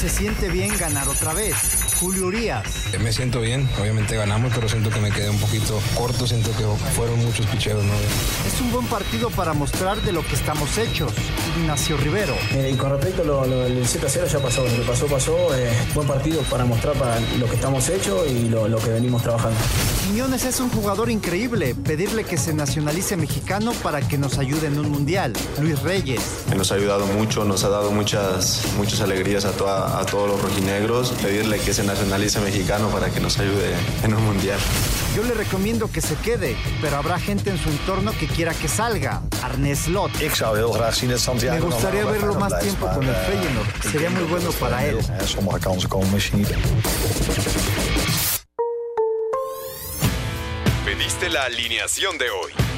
Se siente bien ganar otra vez. Julio Urias. Me siento bien, obviamente ganamos, pero siento que me quedé un poquito corto, siento que fueron muchos picheros, ¿no? Es un buen partido para mostrar de lo que estamos hechos. Ignacio Rivero. Eh, y con respecto a lo, lo, del 7 a 0 ya pasó, lo que pasó, pasó. Eh, buen partido para mostrar para lo que estamos hechos y lo, lo que venimos trabajando. Quiñones es un jugador increíble. Pedirle que se nacionalice mexicano para que nos ayude en un mundial. Luis Reyes. Nos ha ayudado mucho, nos ha dado muchas, muchas alegrías a, toda, a todos los rojinegros. Pedirle que se nacionalice mexicano para que nos ayude en un mundial. Yo le recomiendo que se quede, pero habrá gente en su entorno que quiera que salga. Arnes Lot. Me gustaría verlo más tiempo con el Feyenoord. Sería muy bueno para él. Pediste la alineación de hoy.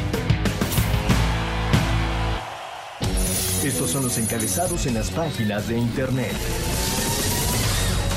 Estos son los encabezados en las páginas de internet.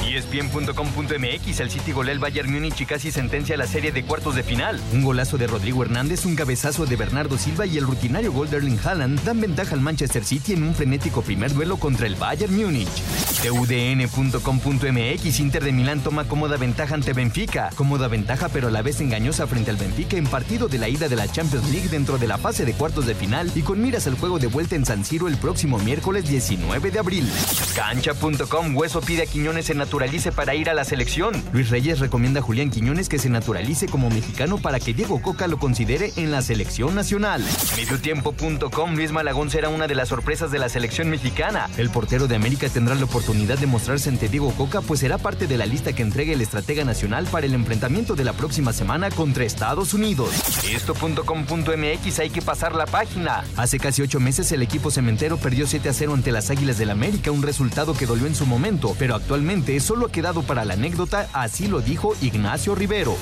ESPN.com.mx, el City golea el Bayern Múnich y casi sentencia la serie de cuartos de final. Un golazo de Rodrigo Hernández, un cabezazo de Bernardo Silva y el rutinario gol de Erling Haaland dan ventaja al Manchester City en un frenético primer duelo contra el Bayern Múnich. TUDN.com.mx, Inter de Milán toma cómoda ventaja ante Benfica. Cómoda ventaja pero a la vez engañosa frente al Benfica en partido de la ida de la Champions League dentro de la fase de cuartos de final y con miras al juego de vuelta en San Siro el próximo miércoles 19 de abril. Cancha.com, Hueso pide a Quiñones se naturalice para ir a la selección. Luis Reyes recomienda a Julián Quiñones que se naturalice como mexicano para que Diego Coca lo considere en la selección nacional. Mediotiempo.com, Luis Malagón será una de las sorpresas de la selección mexicana. El portero de América tendrá la oportunidad de mostrarse ante Diego Coca, pues será parte de la lista que entregue el estratega nacional para el enfrentamiento de la próxima semana contra Estados Unidos. Esto.com.mx hay que pasar la página. Hace casi ocho meses el equipo cementero perdió 7 a 0 ante las Águilas del América, un resultado que dolió en su momento, pero actualmente solo ha quedado para la anécdota, así lo dijo Ignacio Rivero.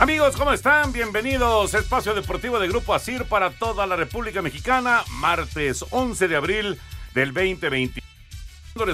Amigos, ¿cómo están? Bienvenidos a Espacio Deportivo de Grupo ASIR para toda la República Mexicana, martes 11 de abril del 2020.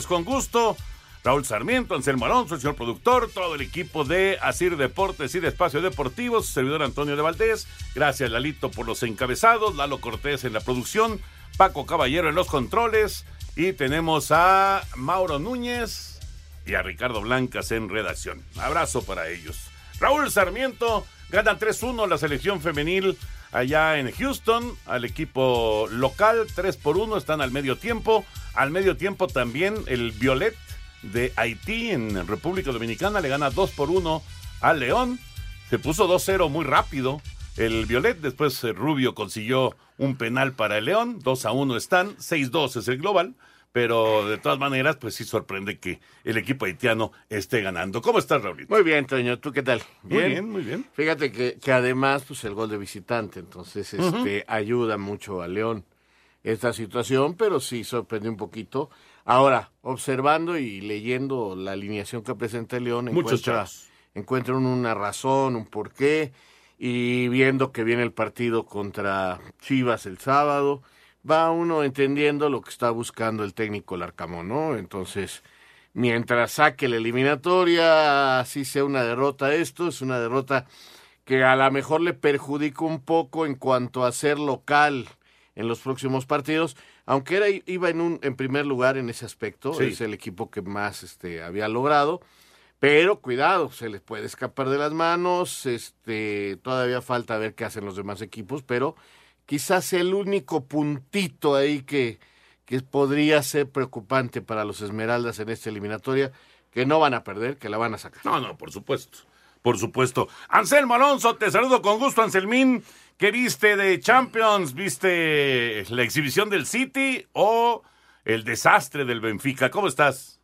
Con gusto, Raúl Sarmiento, Anselmo Alonso, el señor productor, todo el equipo de Asir Deportes y de Espacio Deportivo, su servidor Antonio de Valdés. Gracias, Lalito, por los encabezados, Lalo Cortés en la producción, Paco Caballero en los controles y tenemos a Mauro Núñez y a Ricardo Blancas en redacción. Abrazo para ellos. Raúl Sarmiento gana 3-1 la selección femenil allá en Houston al equipo local, 3 por 1, están al medio tiempo. Al medio tiempo también el Violet de Haití en República Dominicana le gana 2 por 1 al León. Se puso 2-0 muy rápido el Violet, después Rubio consiguió un penal para el León, 2 a 1 están, 6-2 es el global pero de todas maneras, pues sí sorprende que el equipo haitiano esté ganando. ¿Cómo estás, Raúl? Muy bien, Toño, ¿tú qué tal? Muy bien, muy bien. Fíjate que, que además, pues el gol de visitante, entonces, este, ayuda mucho a León esta situación, pero sí sorprende un poquito. Ahora, observando y leyendo la alineación que presenta León, encuentra, encuentra una razón, un porqué, y viendo que viene el partido contra Chivas el sábado, va uno entendiendo lo que está buscando el técnico Larcamón, ¿no? Entonces, mientras saque la eliminatoria, así sea una derrota esto, es una derrota que a lo mejor le perjudica un poco en cuanto a ser local en los próximos partidos, aunque era, iba en, un, en primer lugar en ese aspecto, Sí. es el equipo que más este, había logrado, pero cuidado, se les puede escapar de las manos, este, todavía falta ver qué hacen los demás equipos, pero quizás el único puntito ahí que, que podría ser preocupante para los Esmeraldas en esta eliminatoria, que no van a perder, que la van a sacar. No, no, por supuesto. Por supuesto. Anselmo Alonso, te saludo con gusto, Anselmín. ¿Qué viste de Champions? ¿Viste la exhibición del City o el desastre del Benfica? ¿Cómo estás?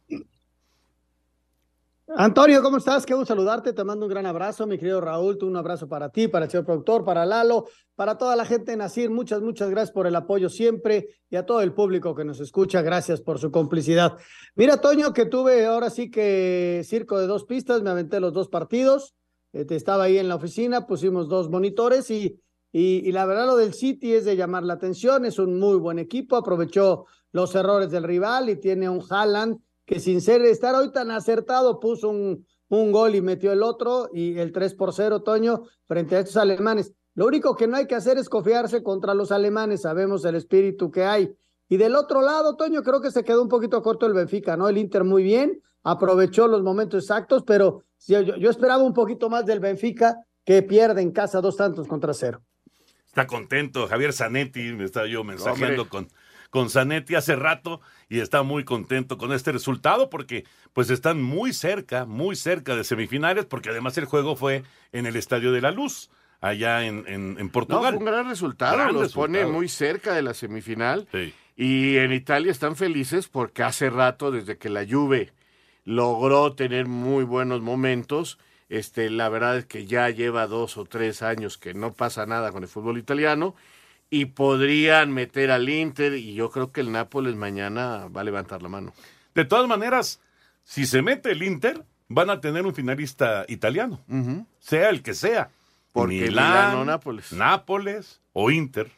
Antonio, ¿cómo estás? Qué gusto saludarte. Te mando un gran abrazo, mi querido Raúl. Un abrazo para ti, para el señor productor, para Lalo, para toda la gente de Nacir. Muchas, muchas gracias por el apoyo siempre y a todo el público que nos escucha. Gracias por su complicidad. Mira, Toño, que tuve ahora sí que circo de dos pistas. Me aventé los dos partidos. Este, estaba ahí en la oficina, pusimos dos monitores y, y, y la verdad lo del City es de llamar la atención. Es un muy buen equipo. Aprovechó los errores del rival y tiene un Haaland que sin ser estar hoy tan acertado puso un, un gol y metió el otro y el 3 por 0, Toño, frente a estos alemanes. Lo único que no hay que hacer es confiarse contra los alemanes, sabemos el espíritu que hay. Y del otro lado, Toño, creo que se quedó un poquito corto el Benfica, ¿no? El Inter muy bien, aprovechó los momentos exactos, pero yo, yo, esperaba un poquito más del Benfica que pierde en casa dos tantos contra cero. Está contento Javier Zanetti, me estaba yo mensajeando Hombre. con, con Zanetti hace rato y está muy contento con este resultado porque pues están muy cerca, muy cerca de semifinales porque además el juego fue en el Estadio de la Luz, allá en, en, en No, Portugal. fue un gran resultado, Gran los pone muy cerca de la semifinal. Sí. Y en Italia están felices porque hace rato, desde que la Juve logró tener muy buenos momentos, este, la verdad es que ya lleva dos o tres años que no pasa nada con el fútbol italiano y podrían meter al Inter y yo creo que el Nápoles mañana va a levantar la mano. De todas maneras, si se mete el Inter, van a tener un finalista italiano, sea el que sea. Porque Milán, Nápoles. Nápoles o Inter.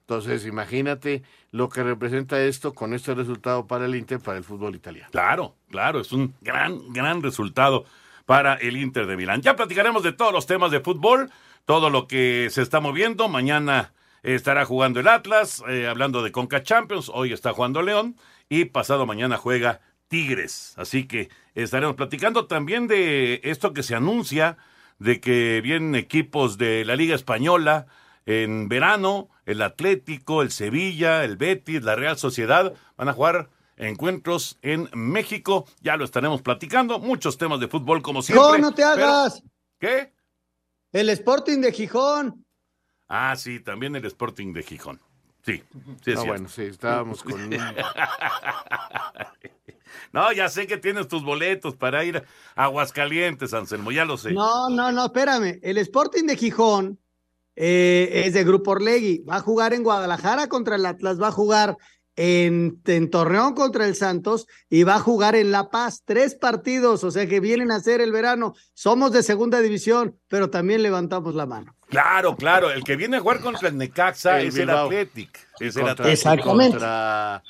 Entonces, imagínate lo que representa esto con este resultado para el Inter, para el fútbol italiano. Claro, claro, es un gran, gran resultado para el Inter de Milán. Ya platicaremos de todos los temas de fútbol, todo lo que se está moviendo. Mañana estará jugando el Atlas, eh, hablando de Conca Champions. Hoy está jugando León y pasado mañana juega Tigres. Así que estaremos platicando también de esto que se anuncia, de que vienen equipos de la Liga Española en verano, el Atlético, el Sevilla, el Betis, la Real Sociedad van a jugar encuentros en México. Ya lo estaremos platicando. Muchos temas de fútbol como siempre. No, no te pero- hagas. ¿Qué? El Sporting de Gijón. Ah, sí, también el Sporting de Gijón. Sí, sí es Ah, cierto. bueno, sí, estábamos con... No, ya sé que tienes tus boletos para ir a Aguascalientes, Anselmo, ya lo sé. No, no, no, espérame. El Sporting de Gijón eh, es de Grupo Orlegui. Va a jugar en Guadalajara contra el Atlas, va a jugar en, en Torreón contra el Santos y va a jugar en La Paz. Tres partidos, o sea que vienen a hacer el verano. Somos de segunda división, pero también levantamos la mano. Claro, claro, el que viene a jugar contra el Necaxa El es Bilbao. el Athletic. Es el contra, Athletic. Exactamente. contra-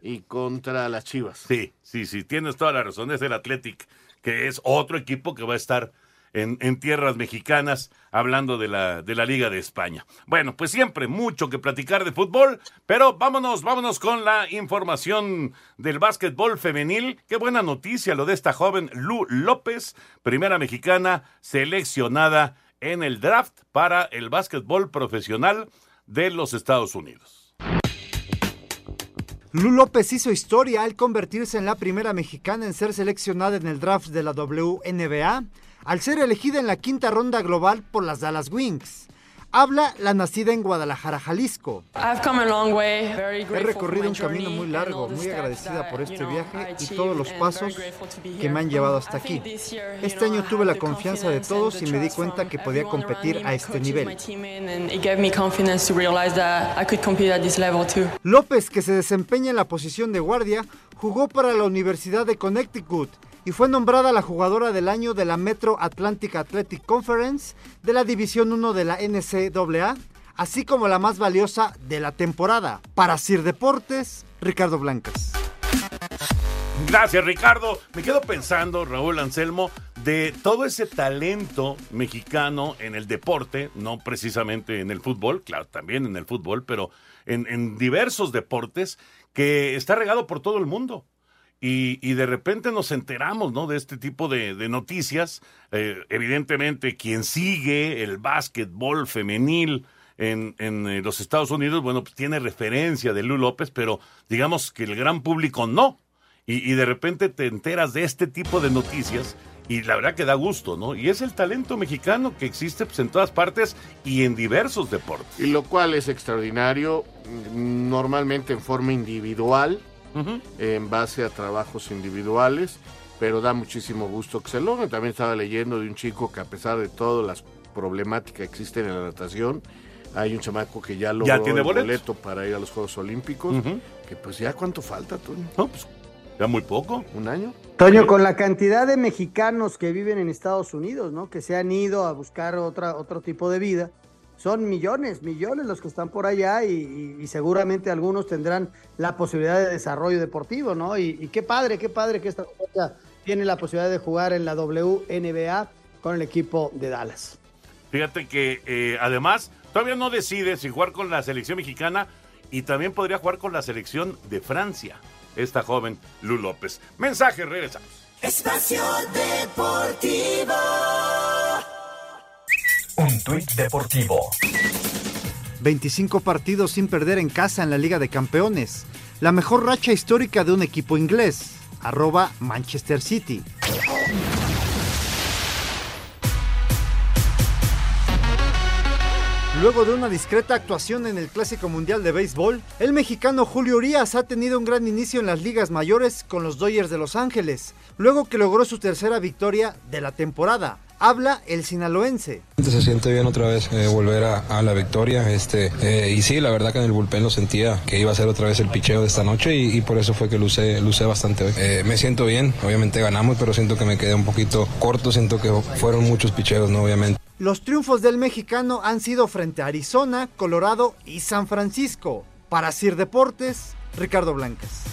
y contra las Chivas. Sí, sí, sí, tienes toda la razón. Es el Athletic, que es otro equipo que va a estar en, en tierras mexicanas hablando de la, de la Liga de España. Bueno, pues siempre mucho que platicar de fútbol, pero vámonos, vámonos con la información del básquetbol femenil. Qué buena noticia lo de esta joven Lu López, primera mexicana seleccionada en el draft para el básquetbol profesional de los Estados Unidos. Lu López hizo historia al convertirse en la primera mexicana en ser seleccionada en el draft de la WNBA, al ser elegida en la quinta ronda global por las Dallas Wings. Habla la nacida en Guadalajara, Jalisco. He recorrido un camino muy largo, muy agradecida por este viaje y todos los pasos que me han llevado hasta aquí. Este año tuve la confianza de todos y me di cuenta que podía competir a este nivel. López, que se desempeña en la posición de guardia, jugó para la Universidad de Connecticut y fue nombrada la jugadora del año de la Metro Atlantic Athletic Conference de la División 1 de la NCAA, así como la más valiosa de la temporada. Para Sir Deportes, Ricardo Blancas. Gracias, Ricardo. Me quedo pensando, Raúl Anselmo, de todo ese talento mexicano en el deporte, no precisamente en el fútbol, claro, también en el fútbol, pero en, en diversos deportes que está regado por todo el mundo. Y, y de repente nos enteramos, ¿no? De este tipo de, noticias. Eh, evidentemente, quien sigue el básquetbol femenil en, en eh, los Estados Unidos, bueno, pues tiene referencia de Lu López, pero digamos que el gran público no. Y, y de repente te enteras de este tipo de noticias y la verdad que da gusto, ¿no? Y es el talento mexicano que existe pues, en todas partes y en diversos deportes. Y lo cual es extraordinario, mm, normalmente en forma individual, en base a trabajos individuales, pero da muchísimo gusto que se logre. También estaba leyendo de un chico que a pesar de todas las problemáticas que existen en la natación, hay un chamaco que ya logró ¿Ya tiene el boletos? boleto para ir a los Juegos Olímpicos, que pues ya cuánto falta, Toño. No, pues ya muy poco. ¿Un año? Toño, con la cantidad de mexicanos que viven en Estados Unidos, ¿no? Que se han ido a buscar otra, otro tipo de vida. Son millones, millones los que están por allá y, y- y seguramente algunos tendrán la posibilidad de desarrollo deportivo, ¿no? Y, y qué padre, qué padre que esta muchacha tiene la posibilidad de jugar en la WNBA con el equipo de Dallas. Fíjate que eh, además todavía no decide si jugar con la selección mexicana y también podría jugar con la selección de Francia, esta joven Lu López. Mensaje, regresamos. Espacio Deportivo. Un tuit deportivo. 25 partidos sin perder en casa en la Liga de Campeones. La mejor racha histórica de un equipo inglés. Arroba Manchester City. Luego de una discreta actuación en el Clásico Mundial de Béisbol, el mexicano Julio Urias ha tenido un gran inicio en las ligas mayores con los Dodgers de Los Ángeles, luego que logró su tercera victoria de la temporada. Habla el sinaloense. Se siente bien otra vez eh, volver a, la victoria. Este, eh, y sí, la verdad que en el bullpen lo sentía que iba a ser otra vez el picheo de esta noche y, y por eso fue que lucé, lucé bastante hoy. Eh, me siento bien, obviamente ganamos, pero siento que me quedé un poquito corto, siento que fueron muchos picheos, ¿no? Obviamente. Los triunfos del mexicano han sido frente a Arizona, Colorado y San Francisco. Para Sir Deportes, Ricardo Blancas.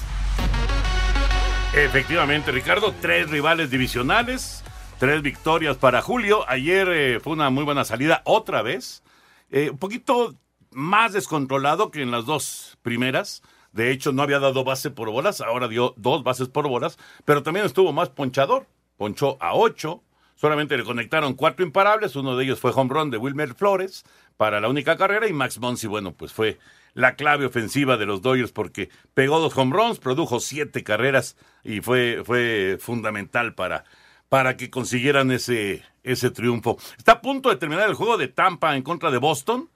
Efectivamente, Ricardo, tres rivales divisionales, tres victorias para Julio. Ayer eh, fue una muy buena salida otra vez. Eh, un poquito más descontrolado que en las dos primeras. De hecho, no había dado base por bolas, ahora dio dos bases por bolas, pero también estuvo más ponchador. Ponchó a ocho, solamente le conectaron cuatro imparables, uno de ellos fue home run de Wilmer Flores para la única carrera y Max Monsi, bueno, pues fue la clave ofensiva de los Dodgers porque pegó dos home runs, produjo siete carreras y fue, fue fundamental para, para que consiguieran ese, ese triunfo. Está a punto de terminar el juego de Tampa en contra de Boston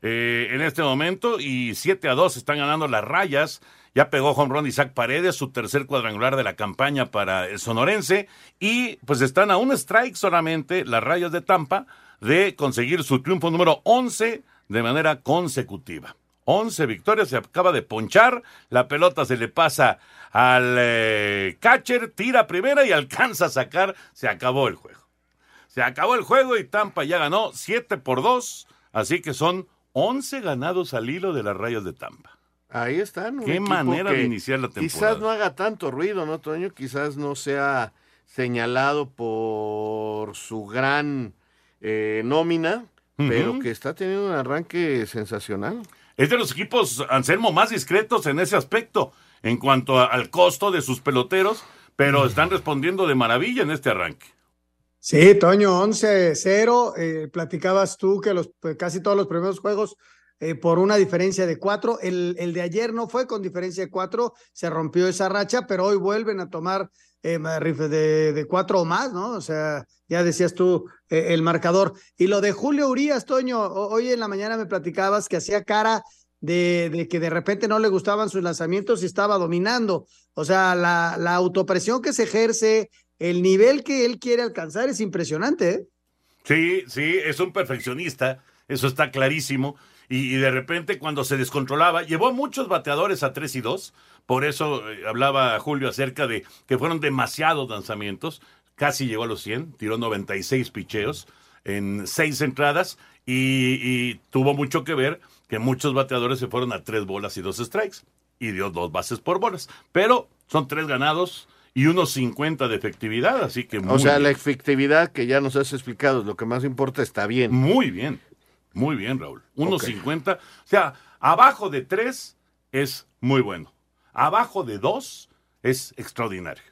eh, en este momento y 7 a 2 están ganando las rayas. Ya pegó home run Isaac Paredes, su tercer cuadrangular de la campaña para el sonorense. Y pues están a un strike solamente las rayas de Tampa de conseguir su triunfo número 11 de manera consecutiva. 11 victorias, se acaba de ponchar, la pelota se le pasa al eh, catcher, tira primera y alcanza a sacar, se acabó el juego. Se acabó el juego y Tampa ya ganó 7 por 2, así que son 11 ganados al hilo de las rayas de Tampa. Ahí están. Qué manera de iniciar la Quizás temporada. no haga tanto ruido, ¿no, Toño? Quizás no sea señalado por su gran eh, nómina, pero que está teniendo un arranque sensacional. Es de los equipos, Anselmo, más discretos en ese aspecto, en cuanto a- al costo de sus peloteros, pero están respondiendo de maravilla en este arranque. Sí, Toño, 11-0. eh, platicabas tú que los, pues, casi todos los primeros juegos eh, por una diferencia de cuatro. El, el de ayer no fue con diferencia de cuatro, se rompió esa racha, pero hoy vuelven a tomar eh, de, de cuatro o más, ¿no? O sea, ya decías tú eh, el marcador. Y lo de Julio Urias, Toño, ho- hoy en la mañana me platicabas que hacía cara de, de que de repente no le gustaban sus lanzamientos y estaba dominando. O sea, la, la autopresión que se ejerce, el nivel que él quiere alcanzar es impresionante. Sí, sí, es un perfeccionista, eso está clarísimo. Y, y de repente cuando se descontrolaba, llevó muchos bateadores a 3 y 2, por eso eh, hablaba Julio acerca de que fueron demasiados lanzamientos, casi llegó a los 100, tiró 96 picheos en seis entradas y, y tuvo mucho que ver que muchos bateadores se fueron a tres bolas y dos strikes y dio dos bases por bolas. Pero son tres ganados y unos 50 de efectividad, así que muy o sea, la efectividad que ya nos has explicado, lo que más importa, está bien. Muy bien, muy bien, Raúl. Unos Ok. 50, o sea, abajo de tres es muy bueno. abajo de 2 es extraordinario.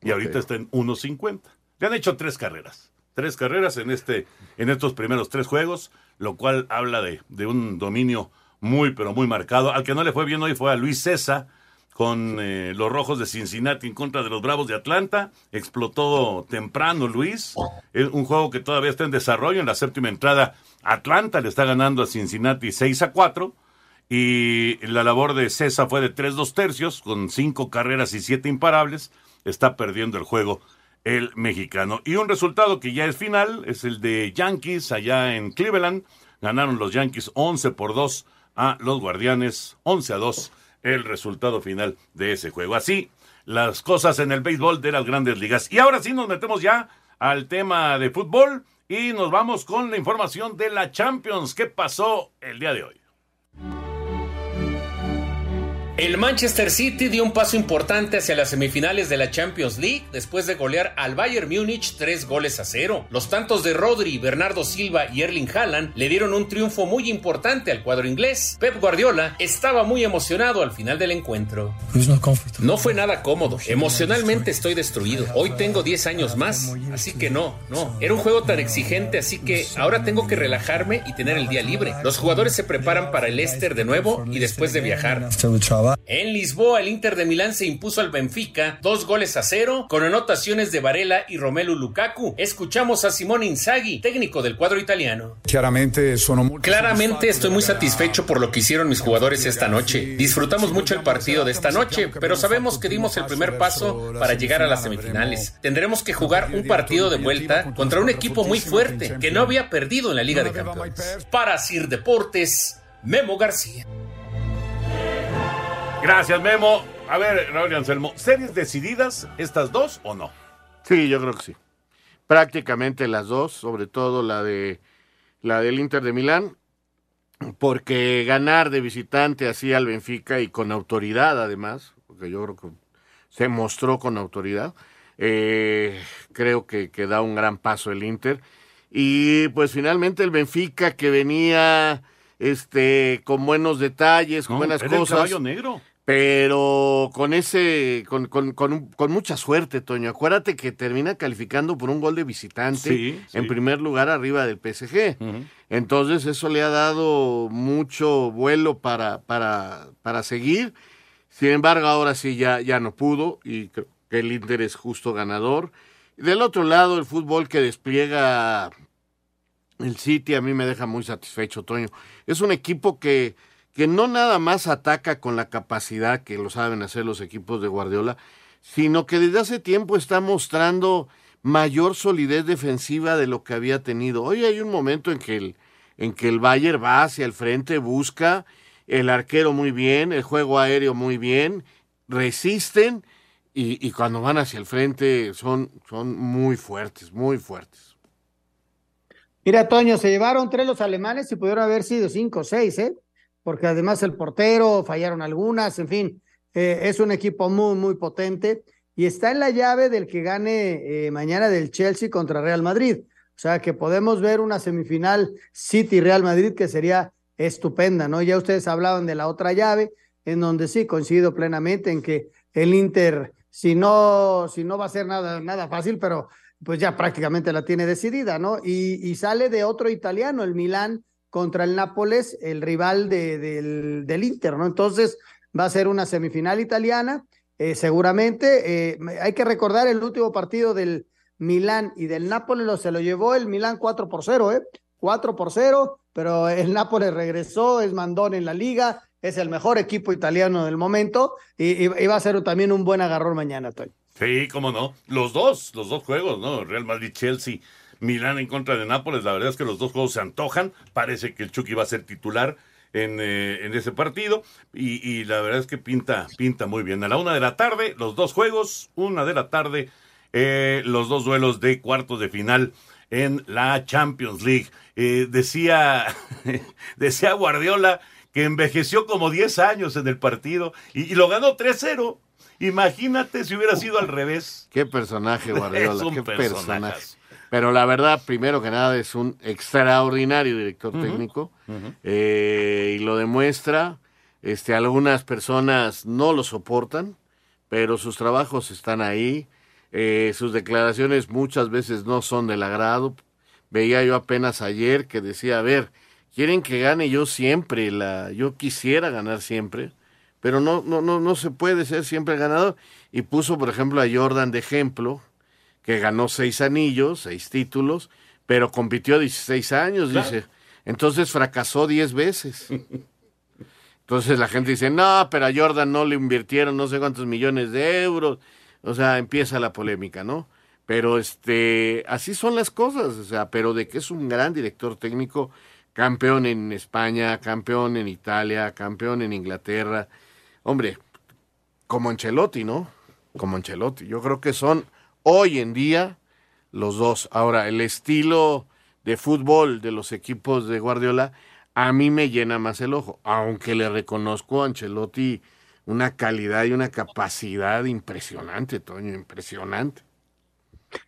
Y ahorita está en 1.50. Le han hecho tres carreras. Tres carreras en, este, en estos primeros tres juegos, lo cual habla de, de un dominio muy, pero muy marcado. Al que no le fue bien hoy fue a Luis César con eh, los Rojos de Cincinnati en contra de los Bravos de Atlanta. Explotó temprano Luis. Es un juego que todavía está en desarrollo. En la séptima entrada, Atlanta le está ganando a Cincinnati 6 a 4. Y la labor de César fue de 3 dos tercios, con cinco carreras y siete imparables. Está perdiendo el juego el mexicano. Y un resultado que ya es final es el de Yankees allá en Cleveland. Ganaron los Yankees 11 por 2 a los Guardianes, 11 a 2 el resultado final de ese juego. Así las cosas en el béisbol de las grandes ligas. Y ahora sí nos metemos ya al tema de fútbol y nos vamos con la información de la Champions. ¿Qué pasó el día de hoy? El Manchester City dio un paso importante hacia las semifinales de la Champions League después de golear al Bayern Múnich tres goles a cero. Los tantos de Rodri, Bernardo Silva y Erling Haaland le dieron un triunfo muy importante al cuadro inglés. Pep Guardiola estaba muy emocionado al final del encuentro. No fue nada cómodo. Emocionalmente estoy destruido. Hoy tengo 10 años más, así que no, no. Era un juego tan exigente, así que ahora tengo que relajarme y tener el día libre. Los jugadores se preparan para el Leicester de nuevo y después de viajar. En Lisboa, el Inter de Milán se impuso al Benfica dos goles a cero con anotaciones de Varela y Romelu Lukaku. Escuchamos a Simone Inzaghi, técnico del cuadro italiano. Claramente, Claramente estoy muy satisfecho por lo que hicieron mis jugadores esta noche. Disfrutamos mucho el partido de esta noche, pero sabemos que dimos el primer paso para llegar a las semifinales. Tendremos que jugar un partido de vuelta contra un equipo muy fuerte que no había perdido en la Liga de Campeones. Para Sir Deportes, Memo García. Gracias, Memo. A ver, Raúl Anselmo, ¿series decididas estas dos o no? Sí, yo creo que sí. Prácticamente las dos, sobre todo la de la del Inter de Milán, porque ganar de visitante así al Benfica y con autoridad además, porque yo creo que se mostró con autoridad, eh, creo que, que da un gran paso el Inter. Y pues finalmente el Benfica que venía este con buenos detalles, con buenas era el cosas. caballo negro. Pero con ese, con, con, con, con mucha suerte, Toño. Acuérdate que termina calificando por un gol de visitante Sí, sí. en primer lugar arriba del PSG. Entonces eso le ha dado mucho vuelo para, para, para seguir. Sin embargo, ahora sí ya, ya no pudo y creo que el Inter es justo ganador. Del otro lado, el fútbol que despliega el City a mí me deja muy satisfecho, Toño. Es un equipo que, que no nada más ataca con la capacidad que lo saben hacer los equipos de Guardiola, sino que desde hace tiempo está mostrando mayor solidez defensiva de lo que había tenido. Hoy hay un momento en que el, en que el Bayern va hacia el frente, busca el arquero muy bien, el juego aéreo muy bien, resisten y, y cuando van hacia el frente son, son muy fuertes, muy fuertes. Mira, Toño, se llevaron tres los alemanes y pudieron haber sido cinco o seis, ¿eh? Porque además el portero, fallaron algunas, en fin, eh, es un equipo muy, muy potente y está en la llave del que gane eh, mañana del Chelsea contra Real Madrid. O sea que podemos ver una semifinal City-Real Madrid que sería estupenda, ¿no? Ya ustedes hablaban de la otra llave, en donde sí coincido plenamente en que el Inter, si no, si no va a ser nada, nada fácil, pero pues ya prácticamente la tiene decidida, ¿no? Y, y sale de otro italiano, el Milán contra el Nápoles, el rival de, del, del Inter, ¿no? Entonces va a ser una semifinal italiana, eh, seguramente. Eh, hay que recordar el último partido del Milán y del Nápoles, se lo llevó el Milán 4 por 0, ¿eh? 4 por 0, pero el Nápoles regresó, es mandón en la liga, es el mejor equipo italiano del momento y va a ser también un buen agarrón mañana, Toy. Sí, cómo no. Los dos, los dos juegos, ¿no? Real Madrid-Chelsea, Milán en contra de Nápoles. La verdad es que los dos juegos se antojan. Parece que el Chucky va a ser titular en, eh, en ese partido. Y, y, la verdad es que pinta, pinta muy bien. A la una de la tarde, los dos juegos. Una de la tarde, eh, los dos duelos de cuartos de final en la Champions League. Eh, decía, decía Guardiola que envejeció como 10 años en el partido y, y lo ganó 3-0. Imagínate si hubiera sido al revés. Qué personaje, Guardiola, Es un qué personaje. Pero la verdad, primero que nada, es un extraordinario director técnico eh, y lo demuestra. Este, algunas personas no lo soportan, pero sus trabajos están ahí. Eh, sus declaraciones muchas veces no son del agrado. Veía yo apenas ayer que decía, a ver, quieren que gane yo siempre, la, yo quisiera ganar siempre, pero no, no, no, no se puede ser siempre el ganador. Y puso, por ejemplo, a Jordan de ejemplo, que ganó seis anillos, seis títulos, pero compitió 16 años, dice. Entonces fracasó 10 veces. Entonces la gente dice, no, pero a Jordan no le invirtieron no sé cuántos millones de euros. O sea, empieza la polémica, ¿no? Pero este, así son las cosas, o sea, pero de que es un gran director técnico, campeón en España, campeón en Italia, campeón en Inglaterra. Hombre, como Ancelotti, ¿no? Como Ancelotti. Yo creo que son hoy en día los dos. Ahora, el estilo de fútbol de los equipos de Guardiola a mí me llena más el ojo, aunque le reconozco a Ancelotti una calidad y una capacidad impresionante, Toño, impresionante.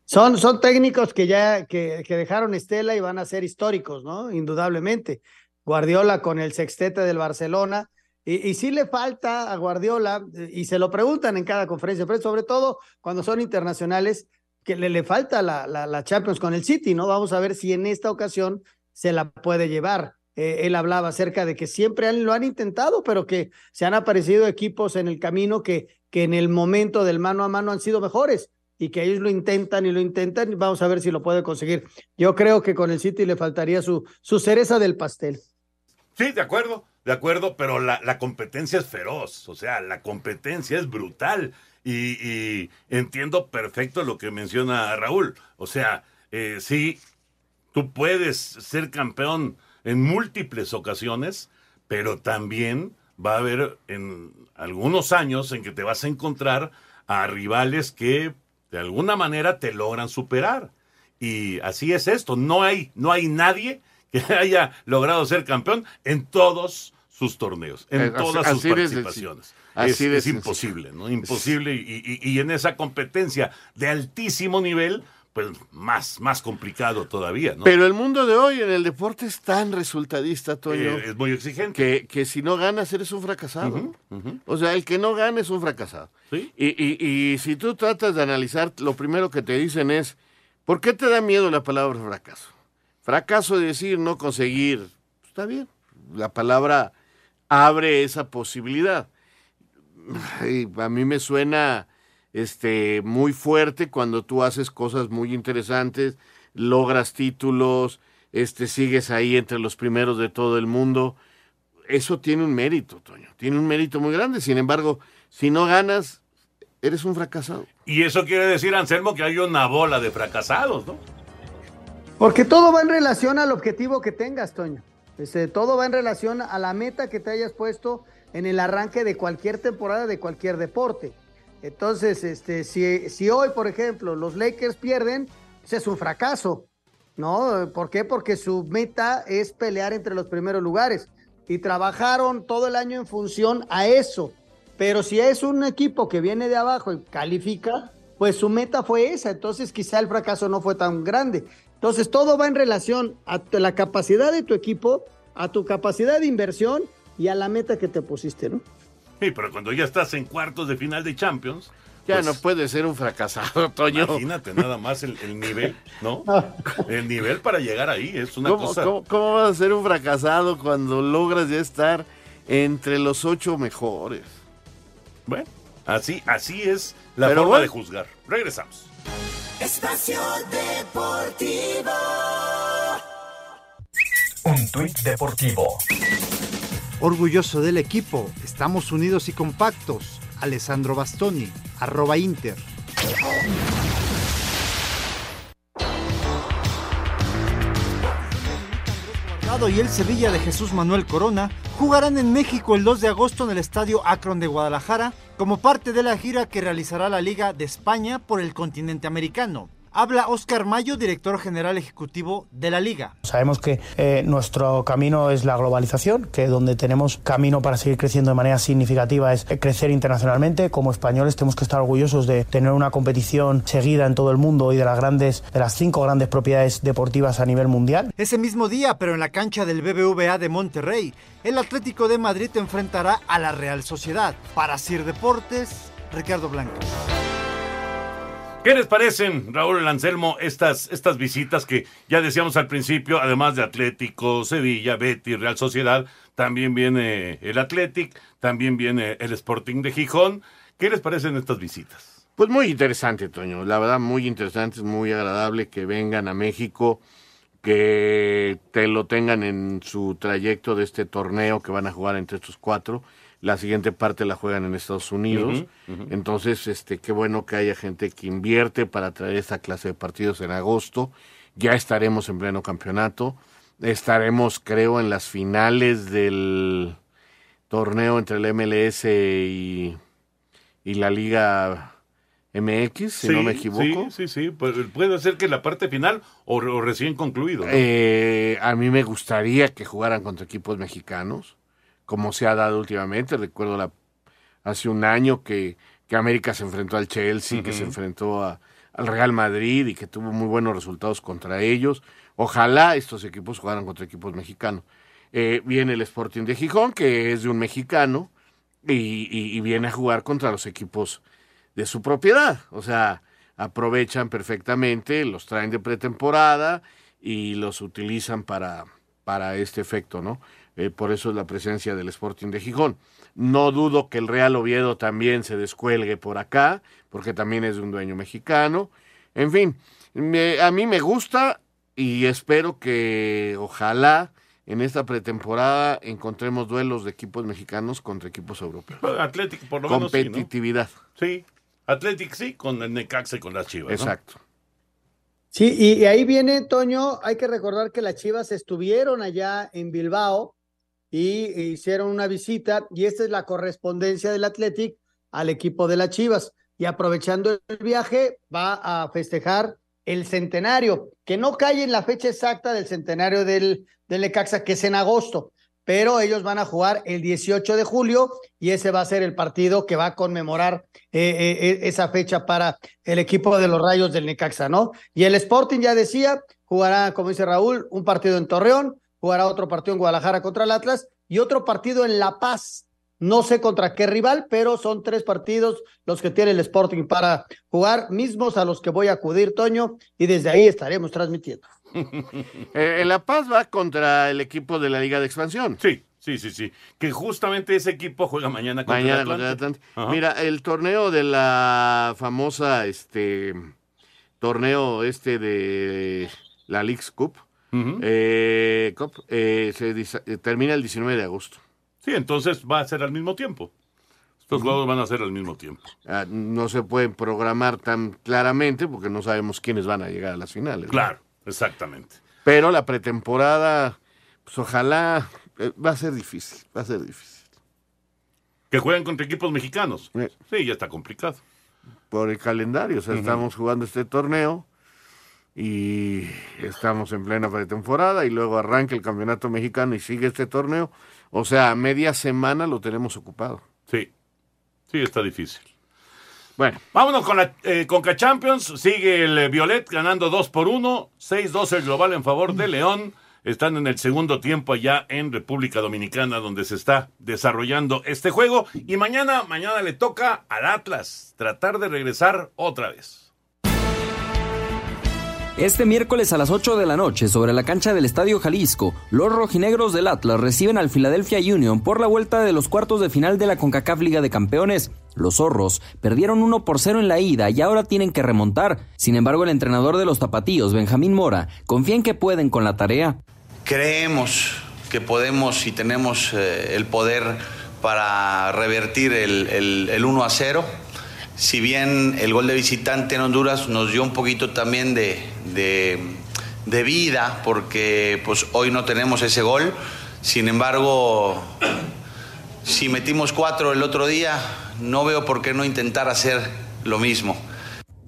Son, son técnicos que ya que, que dejaron estela y van a ser históricos, ¿no? Indudablemente. Guardiola con el sextete del Barcelona. Y, y sí le falta a Guardiola, y se lo preguntan en cada conferencia, pero sobre todo cuando son internacionales, que le, le falta la, la, Champions con el City, ¿no? Vamos a ver si en esta ocasión se la puede llevar. Eh, él hablaba acerca de que siempre han, lo han intentado, pero que se han aparecido equipos en el camino que, que en el momento del mano a mano han sido mejores y que ellos lo intentan y lo intentan y vamos a ver si lo puede conseguir. Yo creo que con el City le faltaría su, su cereza del pastel. Sí, de acuerdo, de acuerdo, pero la, la competencia es feroz, o sea, la competencia es brutal y, y entiendo perfecto lo que menciona Raúl, o sea, eh, sí, tú puedes ser campeón en múltiples ocasiones, pero también va a haber en algunos años en que te vas a encontrar a rivales que de alguna manera te logran superar. Y así es esto, no hay, no hay nadie que haya logrado ser campeón en todos sus torneos, en así, todas sus participaciones. Así es, es imposible, ¿no? Imposible y, y, y en esa competencia de altísimo nivel, pues más, más complicado todavía, ¿no? Pero el mundo de hoy en el deporte es tan resultadista, Toño. Eh, es muy exigente. Que, que, si no ganas eres un fracasado. Uh -huh, uh -huh. O sea, el que no gana es un fracasado. ¿Sí? Y, y, y, si tú tratas de analizar, lo primero que te dicen es, ¿por qué te da miedo la palabra fracaso? Fracaso de decir no conseguir, está bien. La palabra abre esa posibilidad. Y a mí me suena este, muy fuerte cuando tú haces cosas muy interesantes, logras títulos, este, sigues ahí entre los primeros de todo el mundo. Eso tiene un mérito, Toño, tiene un mérito muy grande. Sin embargo, si no ganas, eres un fracasado. Y eso quiere decir, Anselmo, que hay una bola de fracasados, ¿no? Porque todo va en relación al objetivo que tengas, Toño. Este, todo va en relación a la meta que te hayas puesto en el arranque de cualquier temporada, de cualquier deporte. Entonces, este, si, si hoy, por ejemplo, los Lakers pierden, pues es un fracaso, ¿no? ¿Por qué? Porque su meta es pelear entre los primeros lugares y trabajaron todo el año en función a eso. Pero si es un equipo que viene de abajo y califica, pues su meta fue esa, entonces quizá el fracaso no fue tan grande. Entonces todo va en relación a la capacidad de tu equipo, a tu capacidad de inversión y a la meta que te pusiste, ¿no? Sí, pero cuando ya estás en cuartos de final de Champions. Ya pues, no puede ser un fracasado, Toño. Imagínate nada más el, el nivel, ¿no? el nivel para llegar ahí es una ¿Cómo, cosa. ¿cómo, ¿Cómo vas a ser un fracasado cuando logras ya estar entre los ocho mejores? Bueno, así, así es la Pero forma bueno. de juzgar. Regresamos. Espacio Deportivo. Un tuit deportivo. Orgulloso del equipo, estamos unidos y compactos. Alessandro Bastoni, arroba Inter. Y el Sevilla de Jesús Manuel Corona jugarán en México el 2 de agosto en el Estadio Akron de Guadalajara como parte de la gira que realizará la Liga de España por el continente americano. Habla Oscar Mayo, director general ejecutivo de la liga. Sabemos que eh, nuestro camino es la globalización, que donde tenemos camino para seguir creciendo de manera significativa es crecer internacionalmente. Como españoles tenemos que estar orgullosos de tener una competición seguida en todo el mundo y de las grandes, de las cinco grandes propiedades deportivas a nivel mundial. Ese mismo día, pero en la cancha del BBVA de Monterrey, el Atlético de Madrid enfrentará a la Real Sociedad. Para Sir Deportes, Ricardo Blanco. ¿Qué les parecen, Raúl Anselmo, estas, estas visitas que ya decíamos al principio, además de Atlético, Sevilla, Betis, Real Sociedad, también viene el Athletic, también viene el Sporting de Gijón? ¿Qué les parecen estas visitas? Pues muy interesante, Toño. La verdad, muy interesante, es muy agradable que vengan a México, que te lo tengan en su trayecto de este torneo que van a jugar entre estos cuatro la siguiente parte la juegan en Estados Unidos. Entonces, este, qué bueno que haya gente que invierte para traer esta clase de partidos en agosto. Ya estaremos en pleno campeonato. Estaremos, creo, en las finales del torneo entre el MLS y, y la Liga MX, si no me equivoco. Sí, sí, sí. Pues, puede ser que la parte final o, recién concluido. Eh, a mí me gustaría que jugaran contra equipos mexicanos como se ha dado últimamente. Recuerdo la, hace un año que, que América se enfrentó al Chelsea, que se enfrentó a, al Real Madrid y que tuvo muy buenos resultados contra ellos. Ojalá estos equipos jugaran contra equipos mexicanos. Eh, viene el Sporting de Gijón, que es de un mexicano, y, y, viene a jugar contra los equipos de su propiedad. O sea, aprovechan perfectamente, los traen de pretemporada y los utilizan para, para este efecto, ¿no? Eh, por eso es la presencia del Sporting de Gijón. No dudo que el Real Oviedo también se descuelgue por acá, porque también es de un dueño mexicano. En fin, a mí me gusta y espero que ojalá en esta pretemporada encontremos duelos de equipos mexicanos contra equipos europeos. Atlético, por lo menos. Competitividad. Sí, Atlético sí, con el Necaxa y con las Chivas. Exacto. Sí, y ahí viene, Toño, hay que recordar que las Chivas estuvieron allá en Bilbao y hicieron una visita y esta es la correspondencia del Athletic al equipo de las Chivas y aprovechando el viaje va a festejar el centenario, que no cae en la fecha exacta del centenario del, del Necaxa, que es en agosto, pero ellos van a jugar el 18 de julio y ese va a ser el partido que va a conmemorar eh, eh, eh, esa fecha para el equipo de los Rayos del Necaxa, ¿no? Y el Sporting ya decía, jugará, como dice Raúl, un partido en Torreón, jugará otro partido en Guadalajara contra el Atlas y otro partido en La Paz. No sé contra qué rival, pero son tres partidos los que tiene el Sporting para jugar, mismos a los que voy a acudir, Toño, y desde ahí estaremos transmitiendo. Eh, en La Paz va contra el equipo de la Liga de Expansión. Sí, sí, sí, sí. Que justamente ese equipo juega mañana contra mañana el Atlante. Atlante. Mira, el torneo de la famosa, este, torneo este de la League's Cup, eh, eh, se eh, termina el 19 de agosto. Sí, entonces va a ser al mismo tiempo. Estos juegos van a ser al mismo tiempo. Ah, no se pueden programar tan claramente porque no sabemos quiénes van a llegar a las finales. Claro, exactamente. Pero la pretemporada, pues ojalá, va a ser difícil, va a ser difícil. Que jueguen contra equipos mexicanos. Sí, ya está complicado. Por el calendario, o sea, estamos jugando este torneo y estamos en plena pretemporada y luego arranca el campeonato mexicano y sigue este torneo. O sea, media semana lo tenemos ocupado. Sí, sí, está difícil. Bueno, vámonos con la eh, Conca Champions. Sigue el eh, Violet ganando 2 por 1, 6-2 el global en favor de León. Están en el segundo tiempo allá en República Dominicana donde se está desarrollando este juego. Y mañana, mañana le toca al Atlas tratar de regresar otra vez. Este miércoles a las 8 de la noche, sobre la cancha del Estadio Jalisco, los rojinegros del Atlas reciben al Philadelphia Union por la vuelta de los cuartos de final de la CONCACAF Liga de Campeones. Los zorros perdieron 1 por 0 en la ida y ahora tienen que remontar. Sin embargo, el entrenador de los tapatíos, Benjamín Mora, confía en que pueden con la tarea. Creemos que podemos y tenemos eh, el poder para revertir el, el 1 a 0 si bien el gol de visitante en Honduras nos dio un poquito también de, de, vida, porque pues hoy no tenemos ese gol, sin embargo, si metimos cuatro el otro día, no veo por qué no intentar hacer lo mismo.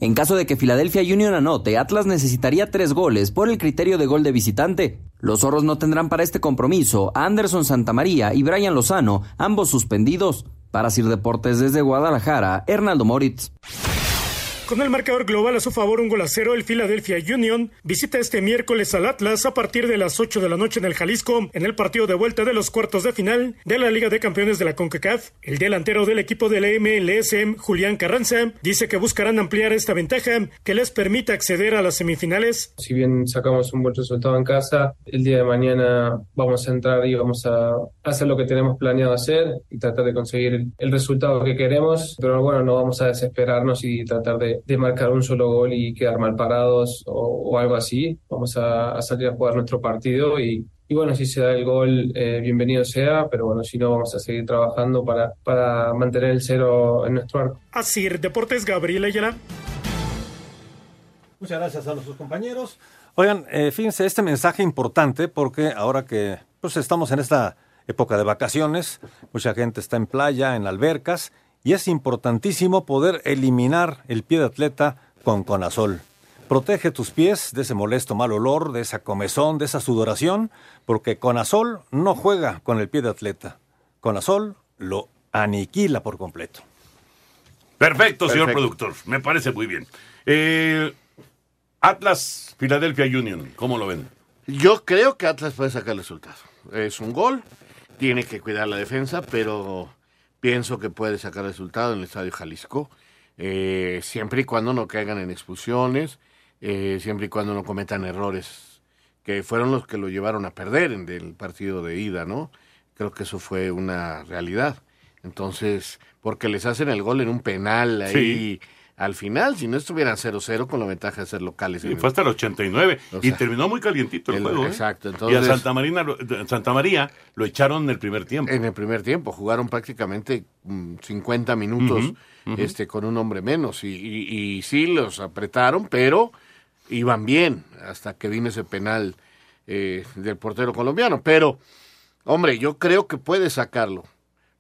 En caso de que Philadelphia Union anote, Atlas necesitaría tres goles por el criterio de gol de visitante. Los zorros no tendrán para este compromiso a Anderson Santamaría y Brian Lozano, ambos suspendidos. Para Sir Deportes desde Guadalajara, Hernaldo Moritz. Con el marcador global a su favor, un gol a cero, el Philadelphia Union visita este miércoles al Atlas a partir de las 8 de la noche en el Jalisco, en el partido de vuelta de los cuartos de final de la Liga de Campeones de la CONCACAF. El delantero del equipo de la MLS, Julián Carranza, dice que buscarán ampliar esta ventaja que les permita acceder a las semifinales. Si bien sacamos un buen resultado en casa, el día de mañana vamos a entrar y vamos a hacer lo que tenemos planeado hacer y tratar de conseguir el resultado que queremos, pero bueno, no vamos a desesperarnos y tratar de de, marcar un solo gol y quedar mal parados o, algo así. Vamos a, salir a jugar nuestro partido y, y bueno, si se da el gol, eh, bienvenido sea, pero bueno, si no, vamos a seguir trabajando para, para mantener el cero en nuestro arco. Así, Deportes Gabriel Ayala. Muchas gracias a nuestros compañeros. Oigan, eh, fíjense, este mensaje importante porque ahora que pues, estamos en esta época de vacaciones, mucha gente está en playa, en albercas, y es importantísimo poder eliminar el pie de atleta con Conazol. Protege tus pies de ese molesto mal olor, de esa comezón, de esa sudoración, porque Conazol no juega con el pie de atleta. Conazol lo aniquila por completo. Perfecto, señor productor. Me parece muy bien. Eh, Atlas, Philadelphia Union, ¿cómo lo ven? Yo creo que Atlas puede sacar el resultado. Es un gol, tiene que cuidar la defensa, pero pienso que puede sacar resultado en el Estadio Jalisco, eh, siempre y cuando no caigan en expulsiones, eh, siempre y cuando no cometan errores que fueron los que lo llevaron a perder en el partido de ida, ¿no? Creo que eso fue una realidad. Entonces, porque les hacen el gol en un penal ahí al final, si no estuvieran 0-0 con la ventaja de ser locales. Y fue hasta el 89 y terminó muy calientito el, juego. ¿eh? Exacto. y a Santa, Marina, Santa María lo echaron en el primer tiempo. En el primer tiempo, jugaron prácticamente 50 mm, minutos este con un hombre menos y, y, sí los apretaron, pero iban bien hasta que vino ese penal eh, del portero colombiano. Pero, hombre, yo creo que puede sacarlo.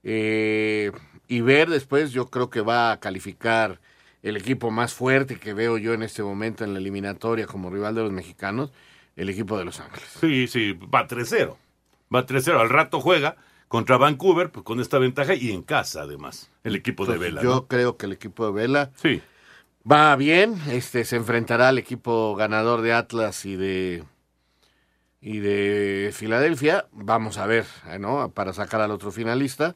Eh, y ver después, yo creo que va a calificar el equipo más fuerte que veo yo en este momento en la eliminatoria como rival de los mexicanos, el equipo de Los Ángeles. Sí, sí, va 3-0. Va 3-0. Al rato juega contra Vancouver, pues con esta ventaja y en casa además, el equipo de Vela. Yo creo que el equipo de Vela sí. va bien, este se enfrentará al equipo ganador de Atlas y de y de Filadelfia, vamos a ver, ¿no? Para sacar al otro finalista.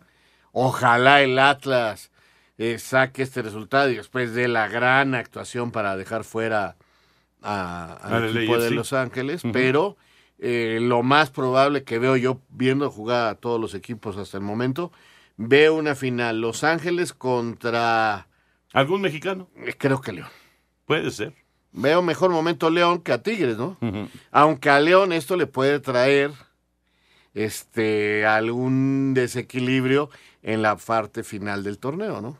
Ojalá el Atlas eh, saque este resultado y después de la gran actuación para dejar fuera al equipo de Los Ángeles, pero eh, lo más probable que veo yo viendo jugar a todos los equipos hasta el momento, veo una final Los Ángeles contra... ¿Algún mexicano? Eh, creo que León. Puede ser. Veo mejor momento León que a Tigres, ¿no? Aunque a León esto le puede traer este algún desequilibrio en la parte final del torneo, ¿no?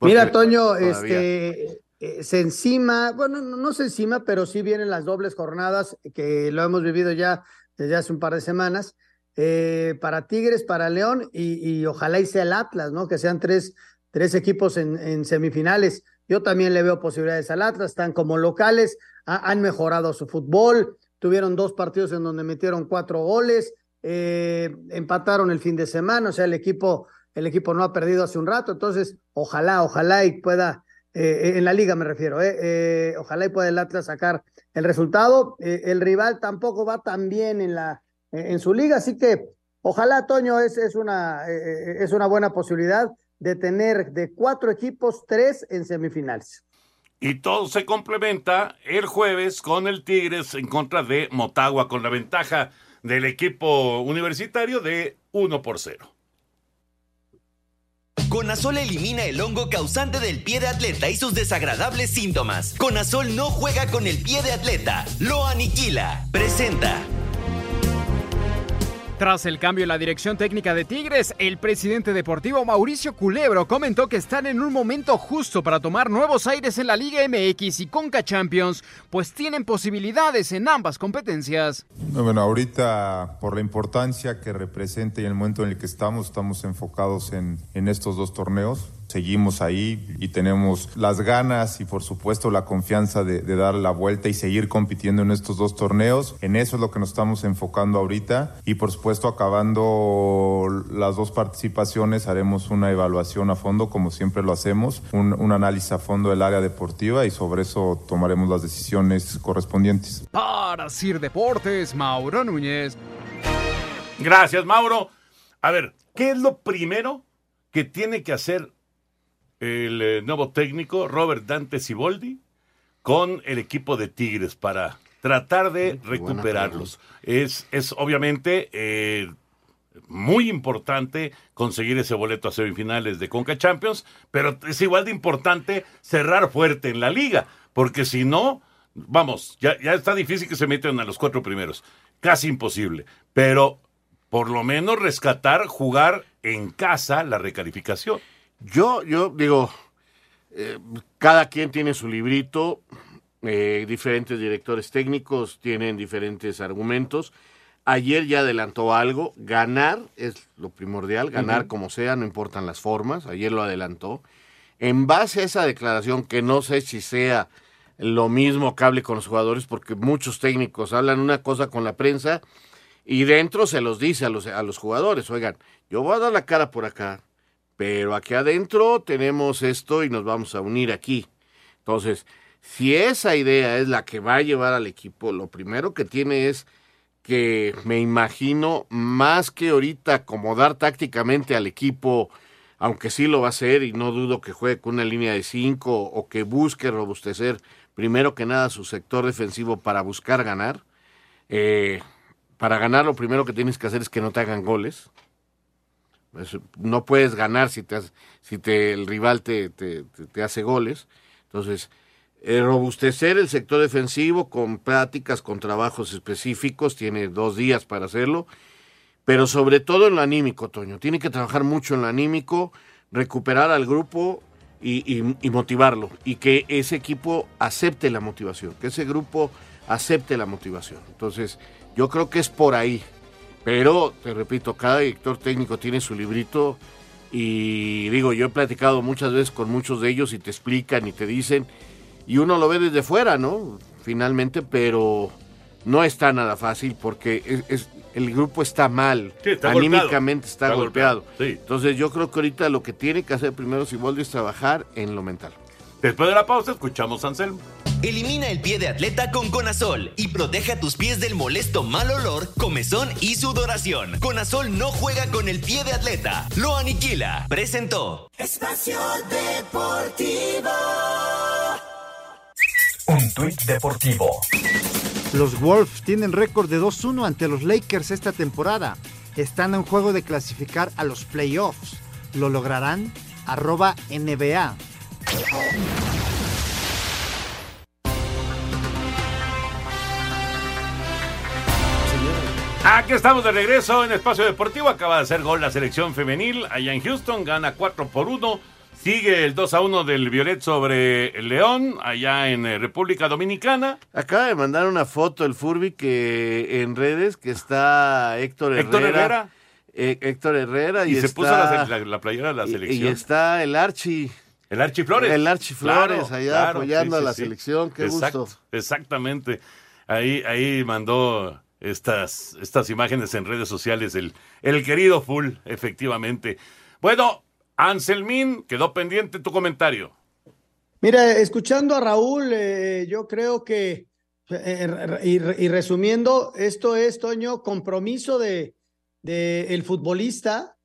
Mira, Toño, este, eh, se encima, bueno, no, se encima, pero sí vienen las dobles jornadas que lo hemos vivido ya desde hace un par de semanas. Eh, para Tigres, para León y, ojalá y sea el Atlas, ¿no? Que sean tres, tres equipos en, semifinales. Yo también le veo posibilidades al Atlas, están como locales, han mejorado su fútbol, tuvieron dos partidos en donde metieron cuatro goles, eh, empataron el fin de semana, o sea, el equipo el equipo no ha perdido hace un rato, entonces ojalá, ojalá y pueda, eh, en la liga me refiero, eh, eh, ojalá y pueda el Atlas sacar el resultado. el rival tampoco va tan bien en, la, en su liga, así que ojalá, Toño, es, es, una, es una buena posibilidad de tener de cuatro equipos, tres en semifinales. Y todo se complementa el jueves con el Tigres en contra de Motagua, con la ventaja del equipo universitario de 1 por 0. Conazol elimina el hongo causante del pie de atleta y sus desagradables síntomas. Conazol no juega con el pie de atleta, lo aniquila. Presenta. Tras el cambio en la dirección técnica de Tigres, el presidente deportivo Mauricio Culebro comentó que están en un momento justo para tomar nuevos aires en la Liga MX y Conca Champions, pues tienen posibilidades en ambas competencias. Bueno, ahorita por la importancia que representa y el momento en el que estamos, estamos enfocados en, en estos dos torneos seguimos ahí y tenemos las ganas y por supuesto la confianza de, de, dar la vuelta y seguir compitiendo en estos dos torneos. En eso es lo que nos estamos enfocando ahorita y por supuesto acabando las dos participaciones haremos una evaluación a fondo como siempre lo hacemos, un, un análisis a fondo del área deportiva y sobre eso tomaremos las decisiones correspondientes. Para Sir Deportes, Mauro Núñez. Gracias, Mauro. A ver, ¿qué es lo primero que tiene que hacer el eh, nuevo técnico, Robert Dante Siboldi, con el equipo de Tigres para tratar de recuperarlos? Es, es obviamente eh, muy importante conseguir ese boleto a semifinales de Conca Champions, pero es igual de importante cerrar fuerte en la liga, porque si no, vamos, ya, ya está difícil que se metan a los cuatro primeros, casi imposible, pero por lo menos rescatar, jugar en casa la recalificación. Yo, yo digo, eh, cada quien tiene su librito, eh, diferentes directores técnicos tienen diferentes argumentos. Ayer ya adelantó algo, ganar es lo primordial, ganar uh -huh. como sea, no importan las formas, ayer lo adelantó. En base a esa declaración, que no sé si sea lo mismo que hable con los jugadores, porque muchos técnicos hablan una cosa con la prensa y dentro se los dice a los, a los jugadores, oigan, yo voy a dar la cara por acá, pero aquí adentro tenemos esto y nos vamos a unir aquí. Entonces, si esa idea es la que va a llevar al equipo, lo primero que tiene es que me imagino más que ahorita acomodar tácticamente al equipo, aunque sí lo va a hacer y no dudo que juegue con una línea de cinco o que busque robustecer primero que nada su sector defensivo para buscar ganar. Eh, para ganar lo primero que tienes que hacer es que no te hagan goles. No puedes ganar si, te, si te, el rival te, te, te hace goles. Entonces, eh, robustecer el sector defensivo con prácticas, con trabajos específicos, tiene dos días para hacerlo, pero sobre todo en lo anímico, Toño. Tiene que trabajar mucho en lo anímico, recuperar al grupo y, y, y motivarlo, y que ese equipo acepte la motivación, que ese grupo acepte la motivación. Entonces, yo creo que es por ahí. Pero, te repito, cada director técnico tiene su librito y digo, yo he platicado muchas veces con muchos de ellos y te explican y te dicen, y uno lo ve desde fuera, ¿no? Finalmente, pero no está nada fácil porque es, es el grupo está mal, sí, está anímicamente golpeado. está, está, golpeado. golpeado. Sí. Entonces yo creo que ahorita lo que tiene que hacer primero Siboldi es trabajar en lo mental. Después de la pausa escuchamos a Anselmo. Elimina el pie de atleta con Conazol y protege a tus pies del molesto mal olor, comezón y sudoración. Conazol no juega con el pie de atleta, lo aniquila. Presentó. Espacio Deportivo. Un tuit deportivo. Los Wolves tienen récord de 2-1 ante los Lakers esta temporada. Están en juego de clasificar a los playoffs. ¿Lo lograrán? Arroba NBA. Aquí estamos de regreso en Espacio Deportivo. Acaba de hacer gol la selección femenil allá en Houston. Gana 4 por 1. Sigue el 2 a 1 del Violet sobre el León, allá en eh, República Dominicana. Acaba de mandar una foto el Furby que en redes que está Héctor Herrera. Héctor Herrera. Eh, Héctor Herrera. Y, y se está, puso la, la, la, playera de la selección. Y, y está el Archi. El Archi Flores. El Archi Flores claro, allá claro, apoyando sí, sí, a la sí. selección. Qué Exacto, gusto. Exactamente. Ahí, ahí mandó estas, estas imágenes en redes sociales el, el querido Full, efectivamente. Bueno, Anselmín, quedó pendiente tu comentario. Mira, escuchando a Raúl, eh, yo creo que, eh, y, resumiendo, esto es, Toño, compromiso de, de el futbolista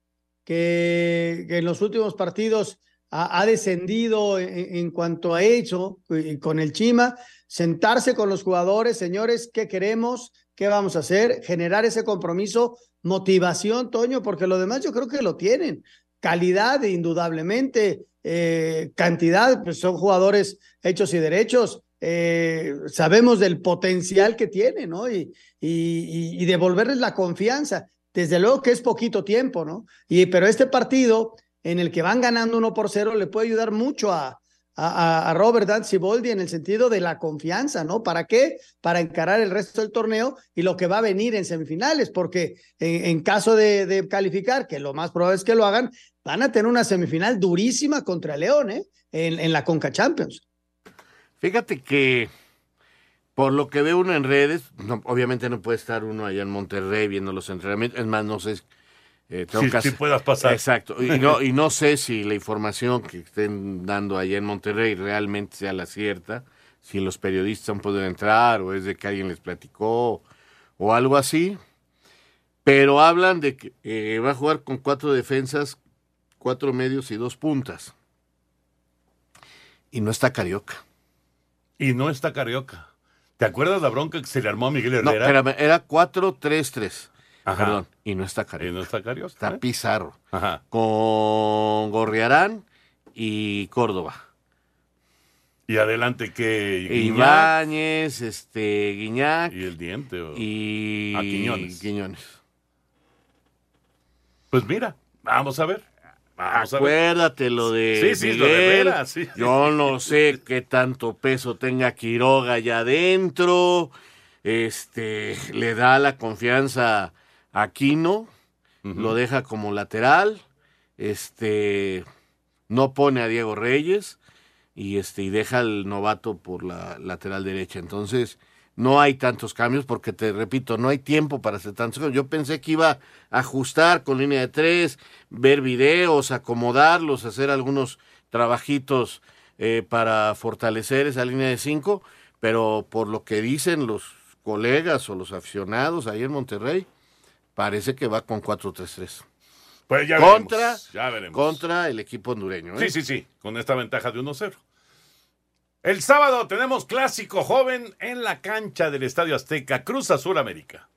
que, en los últimos partidos ha, descendido en, cuanto a hecho con el Chima, sentarse con los jugadores, señores, ¿qué queremos? ¿Qué vamos a hacer? Generar ese compromiso, motivación, Toño, porque lo demás yo creo que lo tienen calidad, indudablemente, eh, cantidad, pues son jugadores hechos y derechos. Eh, sabemos del potencial que tiene, ¿no? Y, y, devolverles la confianza. Desde luego que es poquito tiempo, ¿no? Y, pero este partido en el que van ganando uno por cero le puede ayudar mucho a, a, a Robert Danziboldi en el sentido de la confianza, ¿no? ¿Para qué? Para encarar el resto del torneo y lo que va a venir en semifinales, porque en, caso de, calificar, que lo más probable es que lo hagan, van a tener una semifinal durísima contra León, ¿eh? En, en la Conca Champions. Fíjate que por lo que ve uno en redes, no, obviamente no puede estar uno allá en Monterrey viendo los entrenamientos, es más, no sé. Eh, tengo que hacer- puedas pasar. Exacto. Y no, y no sé si la información que estén dando allá en Monterrey realmente sea la cierta, si los periodistas han podido entrar o es de que alguien les platicó o algo así. Pero hablan de que eh, va a jugar con cuatro defensas, cuatro medios y dos puntas. Y no está Carioca. Y no está Carioca. ¿Te acuerdas la bronca que se le armó a Miguel No, Herrera? espérame, era 4-3-3. Ajá. Perdón, y no está Carioca. Y no está Carioca. Está ¿eh? Pizarro. Ajá. Con Gorriarán y Córdoba. Y adelante que Ibáñez, este, Guiñac y el diente. o- y A Quiñones. Quiñones. Pues mira, vamos a ver. Vamos a ver. Acuérdate lo de Sí, sí, lo de. Vera, sí. Yo no sé qué tanto peso tenga Quiroga allá adentro. Este, le da la confianza Aquino, lo deja como lateral. Este, no pone a Diego Reyes y este y deja al novato por la lateral derecha. Entonces, no hay tantos cambios porque te repito, no hay tiempo para hacer tantos cambios. Yo pensé que iba a ajustar con línea de tres, ver videos, acomodarlos, hacer algunos trabajitos eh, para fortalecer esa línea de cinco, pero por lo que dicen los colegas o los aficionados ahí en Monterrey, parece que va con 4-3-3. Pues ya contra, veremos, ya veremos. contra el equipo hondureño. ¿eh? Sí, sí, sí, con esta ventaja de 1-0. El sábado tenemos clásico joven en la cancha del Estadio Azteca, Cruz Azul América.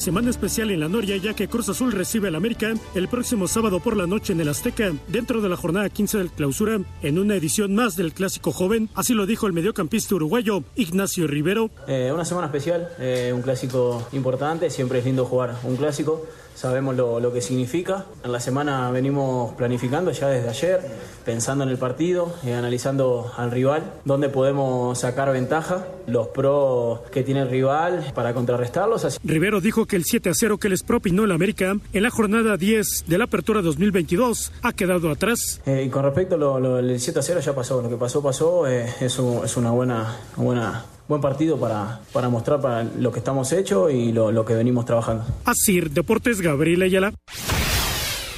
Semana especial en la Noria ya que Cruz Azul recibe al América el próximo sábado por la noche en el Azteca, dentro de la jornada 15 del clausura, en una edición más del Clásico Joven. Así lo dijo el mediocampista uruguayo Ignacio Rivero. Eh, una semana especial, eh, un clásico importante, siempre es lindo jugar un clásico, sabemos lo, lo que significa. En la semana venimos planificando ya desde ayer, pensando en el partido, eh, analizando al rival, dónde podemos sacar ventaja, los pros que tiene el rival para contrarrestarlos. Así- Rivero dijo que el 7 a 0 que les propinó el América en la jornada 10 de la Apertura 2022 ha quedado atrás. Eh, y con respecto a lo, lo- el 7 a 0 ya pasó, lo que pasó pasó, eh, es, un- es una buena, buena, buen partido para, para mostrar para lo que estamos hechos y lo, lo que venimos trabajando. Asir Deportes Gabriel Ayala.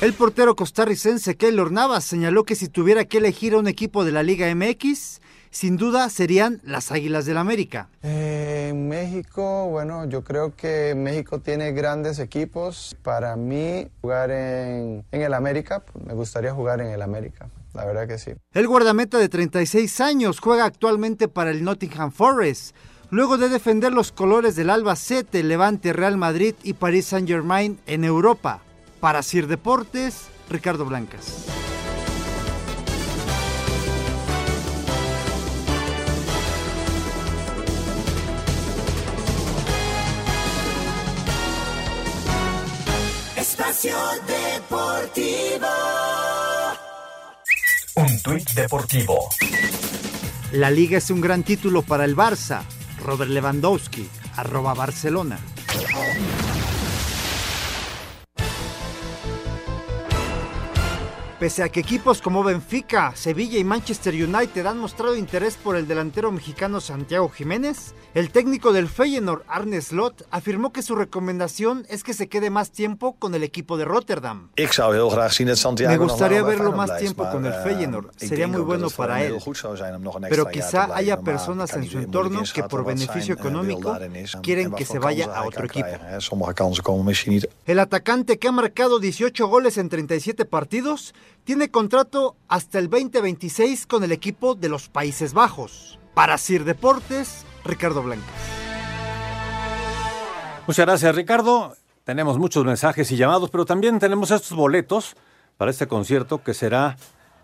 El portero costarricense Keylor Navas señaló que si tuviera que elegir a un equipo de la Liga MX, sin duda serían las Águilas del América. Eh, En México, bueno, yo creo que México tiene grandes equipos. Para mí, jugar en, en el América, pues, me gustaría jugar en el América, la verdad que sí. El guardameta de 36 años juega actualmente para el Nottingham Forest, luego de defender los colores del Albacete, Levante, Real Madrid y Paris Saint-Germain en Europa. Para Sir Deportes, Ricardo Blancas. Espacio Deportivo. Tuit deportivo. La liga es un gran título para el Barça. Robert Lewandowski, arroba Barcelona. Pese a que equipos como Benfica, Sevilla y Manchester United han mostrado interés por el delantero mexicano Santiago Jiménez, el técnico del Feyenoord Arne Slot afirmó que su recomendación es que se quede más tiempo con el equipo de Rotterdam. Me gustaría verlo más tiempo con el eh, Feyenoord. Sería muy bueno para él. Pero quizá haya personas en su entorno que por beneficio eh, económico en- quieren que se vaya a otro equipo. El atacante que ha marcado 18 goles en 37 partidos tiene contrato hasta el 2026 con el equipo de los Países Bajos. Para Sir Deportes, Ricardo Blanca. Muchas gracias, Ricardo. Tenemos muchos mensajes y llamados, pero también tenemos estos boletos para este concierto que será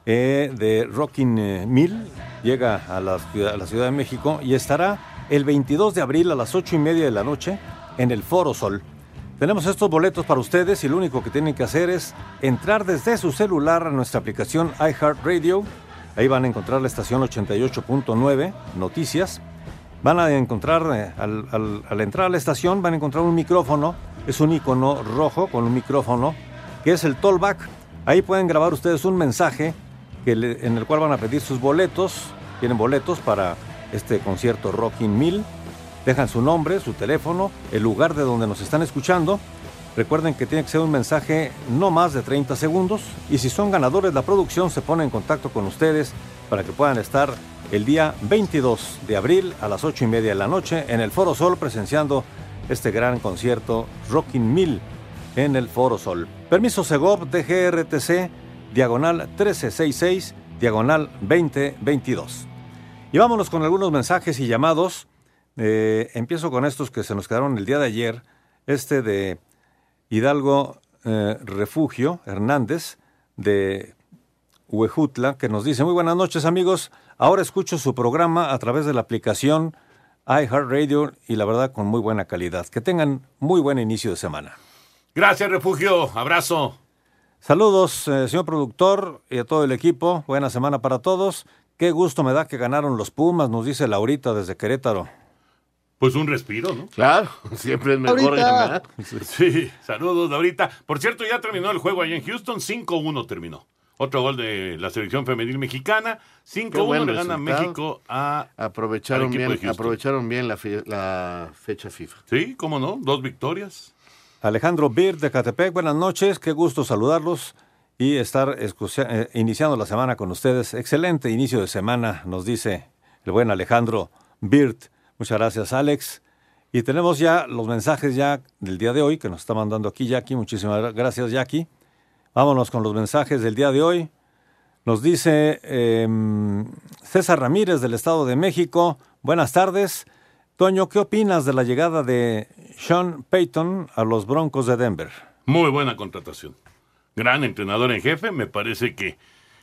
eh, de Rocking eh, Mill. Llega a la, a la Ciudad de México y estará el 22 de abril a las 8 y media de la noche en el Foro Sol. Tenemos estos boletos para ustedes y lo único que tienen que hacer es entrar desde su celular a nuestra aplicación iHeartRadio. Ahí van a encontrar la estación 88.9, Noticias. Van a encontrar, eh, al, entrar a la estación, van a encontrar un micrófono. Es un icono rojo con un micrófono que es el Tollback. Ahí pueden grabar ustedes un mensaje en el cual van a pedir sus boletos. Tienen boletos para este concierto Rocking 1000. Dejan su nombre, su teléfono, el lugar de donde nos están escuchando. Recuerden que tiene que ser un mensaje no más de 30 segundos y si son ganadores la producción se pone en contacto con ustedes para que puedan estar el día 22 de abril a las 8 y media de la noche en el Foro Sol presenciando este gran concierto Rocking 1000 en el Foro Sol. Permiso Segov DGRTC, diagonal 1366, diagonal 2022. Y vámonos con algunos mensajes y llamados. Eh, empiezo con estos que se nos quedaron el día de ayer. Este de Hidalgo eh, Refugio Hernández de Huejutla, que nos dice, muy buenas noches amigos, ahora escucho su programa a través de la aplicación iHeartRadio y la verdad con muy buena calidad. Que tengan muy buen inicio de semana. Gracias, Refugio. Abrazo. Saludos, eh, señor productor y a todo el equipo. Buena semana para todos. Qué gusto me da que ganaron los Pumas, nos dice Laurita desde Querétaro. Pues un respiro, ¿no? Claro, siempre es mejor Ahorita. ganar. Sí, saludos ahorita. Por cierto, ya terminó el juego allá en Houston, 5-1 terminó. Otro gol de la selección femenil mexicana, 5-1 Qué buen le gana resultado. México a Aprovecharon bien, aprovecharon bien la, fe- la fecha FIFA. Sí, cómo no, dos victorias. Alejandro Bir de Catepec, buenas noches, qué gusto saludarlos y estar escucha- eh, iniciando la semana con ustedes. Excelente inicio de semana, nos dice el buen Alejandro Birt. Muchas gracias, Alex. Y tenemos ya los mensajes ya del día de hoy que nos está mandando aquí Jackie. Muchísimas gra- gracias, Jackie. Vámonos con los mensajes del día de hoy. Nos dice em, César Ramírez del Estado de México. Buenas tardes. Toño, ¿qué opinas de la llegada de Sean Payton a los Broncos de Denver? Muy buena contratación. Gran entrenador en jefe, me parece que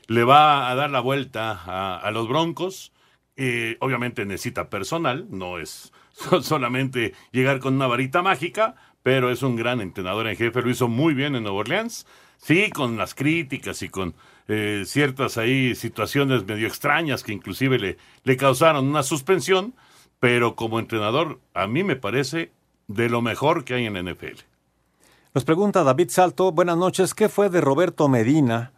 le va a dar la vuelta a los Broncos. Eh, obviamente necesita personal, no es so- solamente llegar con una varita mágica, pero es un gran entrenador en jefe, lo hizo muy bien en Nueva Orleans. Sí, con las críticas y con eh, ciertas ahí situaciones medio extrañas que inclusive le, le causaron una suspensión, pero como entrenador a mí me parece de lo mejor que hay en la NFL. Nos pregunta David Salto, buenas noches, ¿qué fue de Roberto Medina?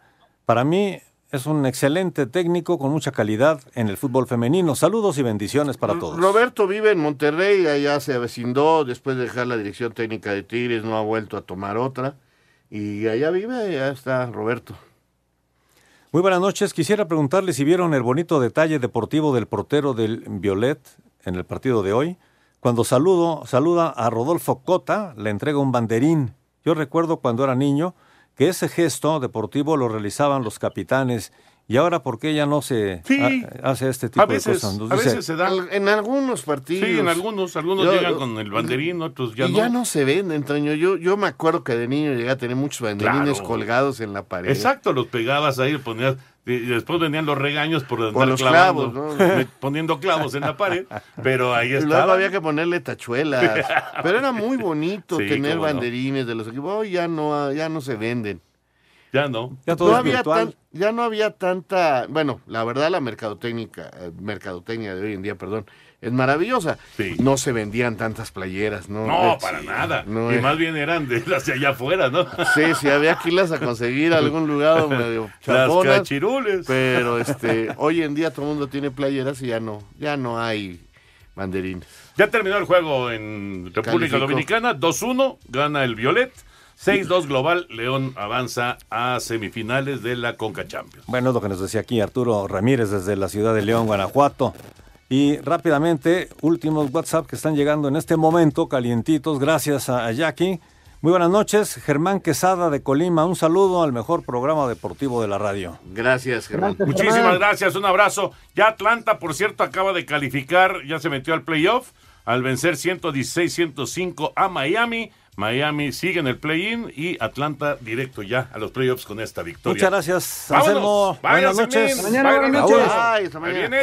Para mí es un excelente técnico con mucha calidad en el fútbol femenino. Saludos y bendiciones para todos. Roberto vive en Monterrey, allá se avecindó después de dejar la dirección técnica de Tigres, no ha vuelto a tomar otra. Y allá vive, allá está Roberto. Muy buenas noches, quisiera preguntarle si vieron el bonito detalle deportivo del portero del Violet en el partido de hoy. Cuando saludo, saluda a Rodolfo Cota, le entrega un banderín. Yo recuerdo cuando era niño que ese gesto deportivo lo realizaban los capitanes y ahora por qué ya no se Sí. ha- hace este tipo veces, de cosas. Nos a dice- veces se da. Al- En algunos partidos. Sí, en algunos, algunos Yo- llegan con el banderín, otros ya y no. ya no se venden, Toño. Yo, yo me acuerdo que de niño llegué a tener muchos banderines Claro. colgados en la pared. Exacto, los pegabas ahí, ponías, y después venían los regaños por andar los clavando, clavos, ¿no? poniendo clavos en la pared, pero ahí Y luego estaba. había que ponerle tachuelas. Pero era muy bonito Sí, tener no. banderines de los equipos. Hoy ya no, ya no se venden. Ya no. no había tan- ya no había tanta, bueno, la verdad la mercadotecnia, eh, mercadotecnia de hoy en día, perdón, es maravillosa. No se vendían tantas playeras, ¿no? No, Eh, para sí, nada. no y es- más bien eran de las de allá afuera, ¿no? Sí, sí, había que irlas a conseguir a algún lugar medio Las chaponas, cachirules. Pero este, hoy en día todo el mundo tiene playeras y ya no, ya no hay banderines. Ya terminó el juego en República Calificó. Dominicana, 2-1, gana el Violet. 6-2 global, León avanza a semifinales de la Conca Champions. Bueno, es lo que nos decía aquí Arturo Ramírez desde la ciudad de León, Guanajuato. Y rápidamente, últimos WhatsApp que están llegando en este momento, calientitos, gracias a a Jackie. Muy buenas noches, Germán Quesada de Colima. Un saludo al mejor programa deportivo de la radio. Gracias, Germán. Muchísimas gracias, un abrazo. Ya Atlanta, por cierto, acaba de calificar, ya se metió al playoff al vencer 116-105 a Miami. Miami sigue en el play-in y Atlanta directo ya a los playoffs con esta victoria. Muchas gracias, Vámonos. Anselmo. Buenas noches. Mañana, Buenas buenas noches. Ay, hasta Ahí mañana.